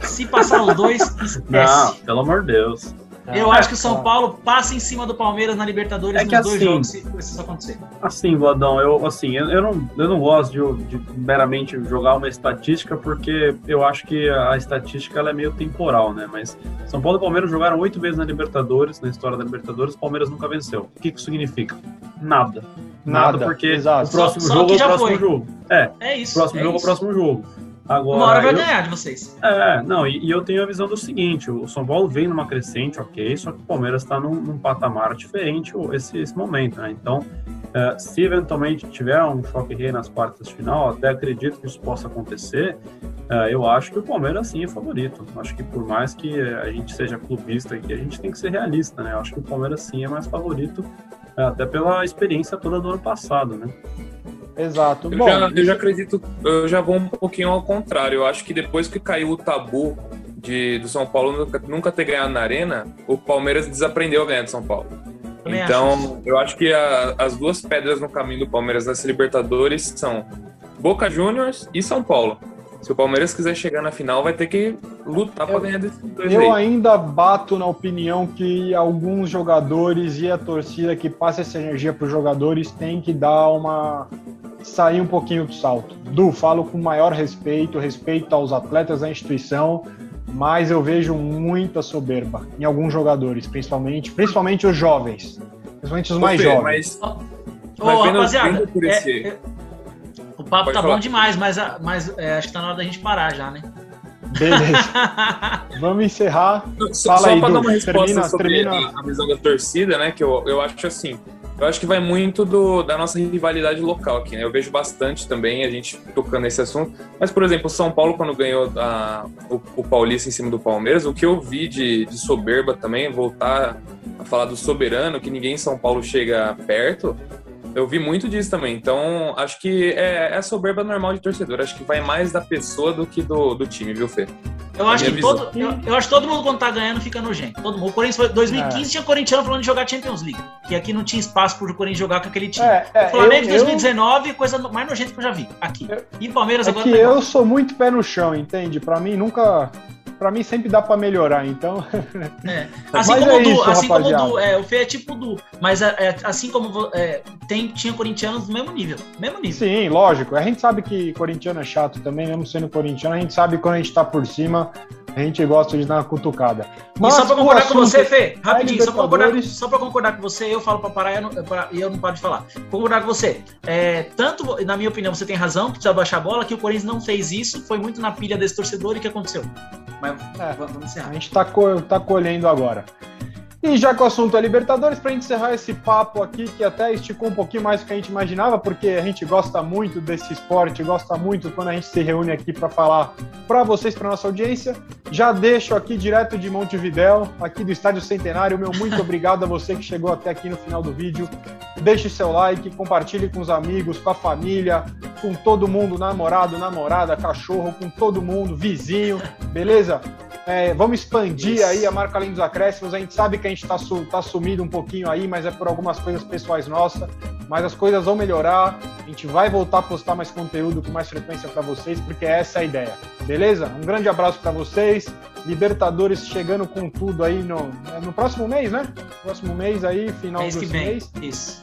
Se passar os dois, Não, esquece. pelo amor de Deus. Eu acho que o São Paulo passa em cima do Palmeiras na Libertadores É nos que dois assim- jogos, se isso acontecer. Assim, Vladão, eu, assim, eu, eu não, eu não gosto de, de meramente jogar uma estatística, porque eu acho que a estatística ela é meio temporal, né? Mas São Paulo e Palmeiras jogaram oito vezes na Libertadores, na história da Libertadores, o Palmeiras nunca venceu. O que, que isso significa? Nada. Nada, Nada, porque exato. o próximo Só- só jogo é o próximo foi. jogo. É, É isso. o próximo é jogo é o próximo jogo. Agora, Uma hora vai eu- ganhar de vocês. É, não, e, e eu tenho a visão do seguinte: o São Paulo vem numa crescente, ok, só que o Palmeiras está num, num patamar diferente esse, esse momento, né? Então, é, se eventualmente tiver um choque rei nas quartas de final, até acredito que isso possa acontecer. é, eu acho que o Palmeiras sim é favorito. Acho que por mais que a gente seja clubista aqui, a gente tem que ser realista, né? Eu acho que o Palmeiras sim é mais favorito, é, até pela experiência toda do ano passado, né? Exato. Eu, Bom, já, eu já acredito, eu já vou um pouquinho ao contrário. Eu acho que depois que caiu o tabu de, do São Paulo nunca, nunca ter ganhado na Arena, o Palmeiras desaprendeu a ganhar de São Paulo. Então, eu acho que a- as duas pedras no caminho do Palmeiras nessa Libertadores são Boca Juniors e São Paulo. Se o Palmeiras quiser chegar na final, vai ter que lutar para ganhar desses dois eu aí. ainda bato na opinião que alguns jogadores e a torcida que passa essa energia para os jogadores tem que dar uma. sair um pouquinho do salto. Du, falo com maior respeito, respeito aos atletas da instituição, mas eu vejo muita soberba em alguns jogadores, principalmente, principalmente os jovens. Principalmente os mais jovens. Mas, Ô, rapaziada, é- é- o papo Pode tá falar. bom demais, mas, a- mas é, acho que tá na hora da gente parar já, né? Beleza. Vamos encerrar. Só, Fala só aí, para dar uma resposta Termina- sobre termina. A, a visão da torcida, né? Que eu, eu acho assim. Eu acho que vai muito do, da nossa rivalidade local aqui, né? Eu vejo bastante também a gente tocando nesse assunto. Mas, por exemplo, o São Paulo, quando ganhou a- o, o Paulista em cima do Palmeiras, o que eu vi de, de soberba também, voltar a falar do soberano, que ninguém em São Paulo chega perto, eu vi muito disso também. Então, acho que é, é a soberba normal de torcedor. Acho que vai mais da pessoa do que do, do time, viu, Fê? Eu acho, que visão. todo, eu, eu acho que todo mundo quando tá ganhando fica nojento. Todo mundo. O Corinthians foi 2015 É. tinha corintiano falando de jogar Champions League. Que aqui não tinha espaço pro Corinthians jogar com aquele time. É, é, o Flamengo eu- de 2019, coisa mais nojenta que eu já vi. Aqui. E Palmeiras É agora que tá eu sou muito pé no chão, entende? Pra mim nunca. Pra mim sempre dá pra melhorar, então. É. Assim Mas como é o Du, isso, assim como o rapaziada. Du, é, o Fê é tipo o Du, mas é, é, assim como é, tem, tinha corintianos do mesmo nível. Mesmo nível. Sim, lógico. A gente sabe que corintiano é chato também, mesmo sendo corintiano, a gente sabe quando a gente tá por cima, a gente gosta de dar uma cutucada. e só pra o concordar com você, Fê, rapidinho, só pra, concordar, só concordar com você, eu falo pra parar e eu não, pra- e eu não paro de falar. Concordar com você. É, tanto, na minha opinião, você tem razão, precisa baixar a bola, que o Corinthians não fez isso, foi muito na pilha desse torcedor e o que aconteceu. Mas É. vamos encerrar. A gente tá, co- tá colhendo agora. E já que o assunto é Libertadores, gente encerrar esse papo aqui, que até esticou um pouquinho mais do que a gente imaginava, porque a gente gosta muito desse esporte, gosta muito quando a gente se reúne aqui para falar para vocês, para nossa audiência. Já deixo aqui direto de Montevidéu, aqui do Estádio Centenário, meu muito obrigado a você que chegou até aqui no final do vídeo. Deixe seu like, compartilhe com os amigos, com a família, com todo mundo, namorado, namorada, cachorro, com todo mundo, vizinho, beleza? É, vamos expandir Isso. aí a marca além dos acréscimos. A gente sabe que a gente está tá sumido um pouquinho aí, mas é por algumas coisas pessoais nossas. Mas as coisas vão melhorar. A gente vai voltar a postar mais conteúdo com mais frequência para vocês, porque essa é a ideia. Beleza? Um grande abraço para vocês. Libertadores chegando com tudo aí no, no próximo mês, né? Próximo mês aí, final Mês vem. mês. Isso.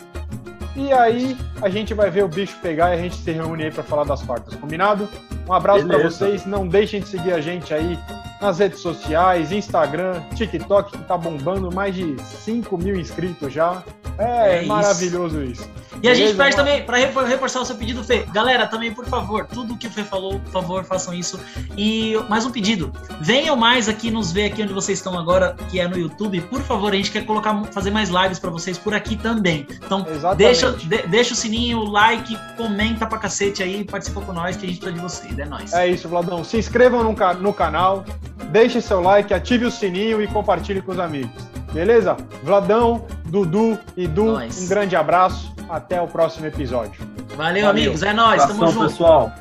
E aí a gente vai ver o bicho pegar e a gente se reúne aí para falar das quartas, combinado? Um abraço para vocês, não deixem de seguir a gente aí nas redes sociais, Instagram, TikTok, que tá bombando mais de 5 mil inscritos já. É, é maravilhoso isso. isso. E a gente pede também, para reforçar o seu pedido, Fê, galera, também, por favor, tudo que o Fê falou, por favor, façam isso. E mais um pedido, venham mais aqui nos ver aqui onde vocês estão agora, que é no YouTube. Por favor, a gente quer colocar, fazer mais lives para vocês por aqui também. Então, deixa, de, deixa o sininho, o like, comenta pra cacete aí, participa com nós, que a gente precisa de vocês, é nóis. É isso, Vladão. Se inscrevam no, no canal, deixe seu like, ative o sininho e compartilhe com os amigos. Beleza? Vladão, Dudu e Du, um grande abraço. Até o próximo episódio. Valeu, Valeu. amigos. É nóis. Tamo junto. pessoal.